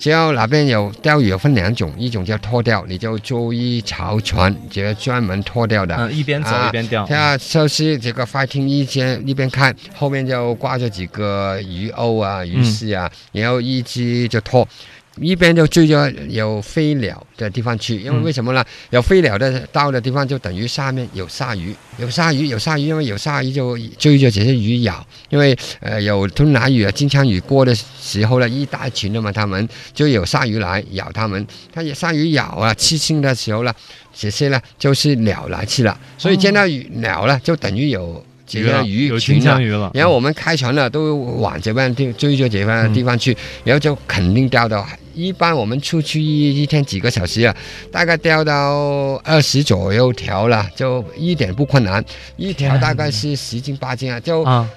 只要那边有钓鱼有分两种，一种叫拖钓，你就租一潮船，就专门拖钓的。嗯，一边走啊一边钓。它就是这个 fighting 一边一边看，后面就挂着几个鱼钩啊、鱼丝啊，然后一只就拖。一边就追着有飞鸟的地方去，因为嗯为什么呢？有飞鸟的到的地方，就等于下面有鲨鱼，有鲨鱼，有鲨鱼，因为有鲨鱼就追着这些鱼咬，因为呃有吞拿鱼啊、金枪鱼过的时候呢，一大群的嘛，他们就有鲨鱼来咬他们，它也鲨鱼咬啊、吃腥的时候呢，这些呢就是鸟来吃了，所以见到鱼鸟呢，就等于有这个鱼有群了金枪。鱼了。然后我们开船了，都往这边地追着这边地方去，然后就肯定钓到。一般我们出去一一天几个小时啊，大概钓到二十左右条了，就一点不困难。一条大概是十斤八斤啊，就啊，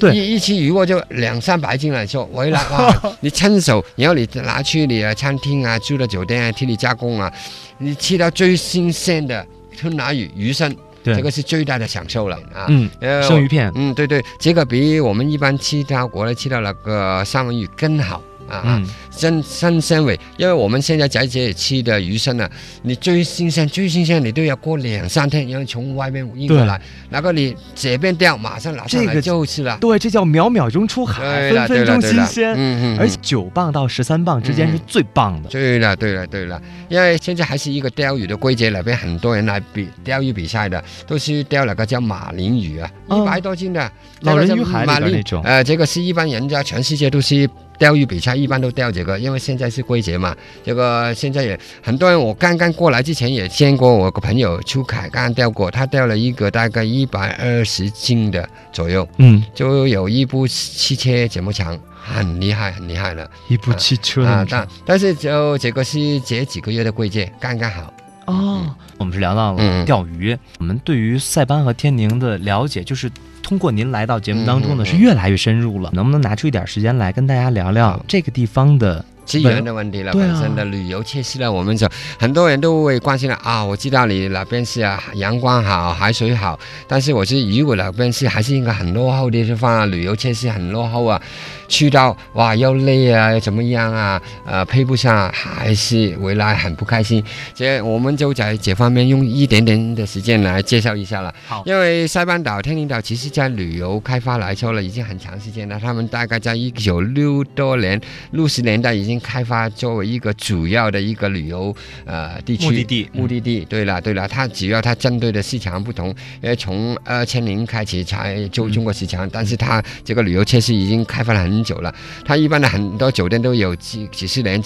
对一一期鱼货就两三百斤来说，回来哇，你趁手，然后你拿去你的餐厅啊、住的酒店啊替你加工啊，你吃到最新鲜的吞拿鱼鱼身，对这个是最大的享受了啊。嗯，呃生鱼片。嗯，对对，这个比我们一般吃到国内吃到那个三文鱼更好啊，嗯，真新鲜味。因为我们现在在这里吃的鱼生呢，你最新鲜、最新鲜，你都要过两三天，然后从外面运过来，然后你这边钓，马上拿上来这个就是了。对，这叫秒秒钟出海，分分钟新鲜。嗯嗯，而且九磅到十三磅之间是最棒的。对了，对了，对了，因为现在还是一个钓鱼的规则，那边很多人来比钓鱼比赛的，都是钓那个叫马林鱼啊，哦一百多斤的，老人鱼海里那种呃，这个是一般人家全世界都是钓鱼比赛，一般都钓这个，因为现在是季节嘛。这个现在也很多人，我刚刚过来之前也见过我个朋友出海，刚刚钓过，他钓了一个大概一百二十斤的左右，嗯，就有一部汽车这么长，很厉害，很厉害了。一部汽车啊，的但但是就这个是这几个月的规则，刚刚好。哦，我们是聊到了嗯钓鱼，我们对于塞班和天宁的了解，就是通过您来到节目当中呢，是越来越深入了。能不能拿出一点时间来跟大家聊聊这个地方的？资源的问题了，啊本身的旅游设施呢，我们就很多人都会关心了啊。我知道你那边是啊，阳光好，海水好，但是我是如果那边是还是应该很落后的地方啊，旅游设施很落后啊，去到哇又累啊，又怎么样啊？呃，配不上，还是回来很不开心。这我们就在这方面用一点点的时间来介绍一下了。好因为塞班岛、天宁岛其实在旅游开发来说了，已经很长时间了。他们大概在一九六多年、六十年代已经开发作为一个主要的一个旅游呃地区目的地目的地。对了，对了，它主要它针对的市场不同，因为从二千年开始才就中国市场，但是它这个旅游设施已经开发了很久了。它一般的很多酒店都有几几十年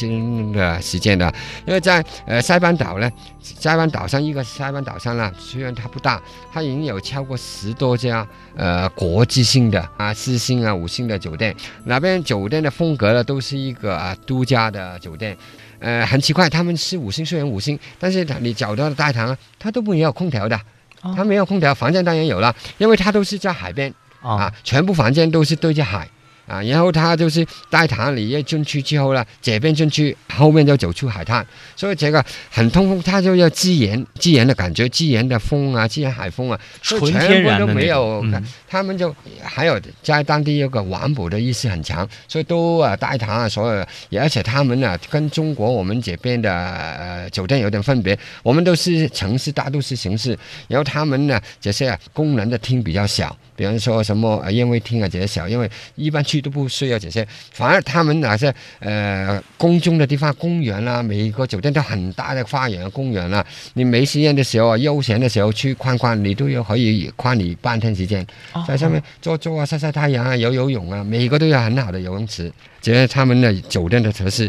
的时间的，因为在呃塞班岛呢，塞班岛上一个塞班岛上呢，虽然它不大，它已经有超过十多家呃国际性的啊四星啊五星的酒店，那边酒店的风格呢都是一个啊度假的酒店。呃，很奇怪，他们是五星，虽然五星，但是你找到的大堂啊，它都没有空调的，哦它没有空调，房间当然有了，因为它都是在海边。啊啊，全部房间都是对着海啊，然后他就是大堂里一进去之后呢，这边进去，后面就走出海滩，所以这个很通风，它就要自然自然的感觉，自然的风啊，自然海风啊，全纯天部都没有。嗯。他们就还有在当地有个环保的意识很强，所以都啊大堂啊，所有而且他们呢跟中国我们这边的呃酒店有点分别，我们都是城市大都市形式，然后他们呢这些啊功能的厅比较小，比方说什么呃宴会厅啊这些小，因为一般去都不需要这些，反而他们那些呃公众的地方，公园啦、每一个酒店都很大的花园、公园啦、你没时间的时候啊，悠闲的时候去逛逛，你都有可以花你半天时间。哦在上面坐坐啊、晒晒太阳啊、游游泳啊，每个都有很好的游泳池，这是他们的酒店的特色。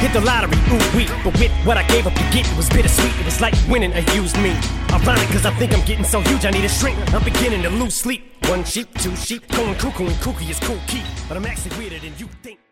Hit the lottery, ooh wee. But with what I gave up to get, it was bittersweet. It was like winning a used me. Ironic, cause I think I'm getting so huge, I need a shrink. I'm beginning to lose sleep. One sheep, two sheep, going cuckoo and kooky is cool key. But I'm actually weirder than you think.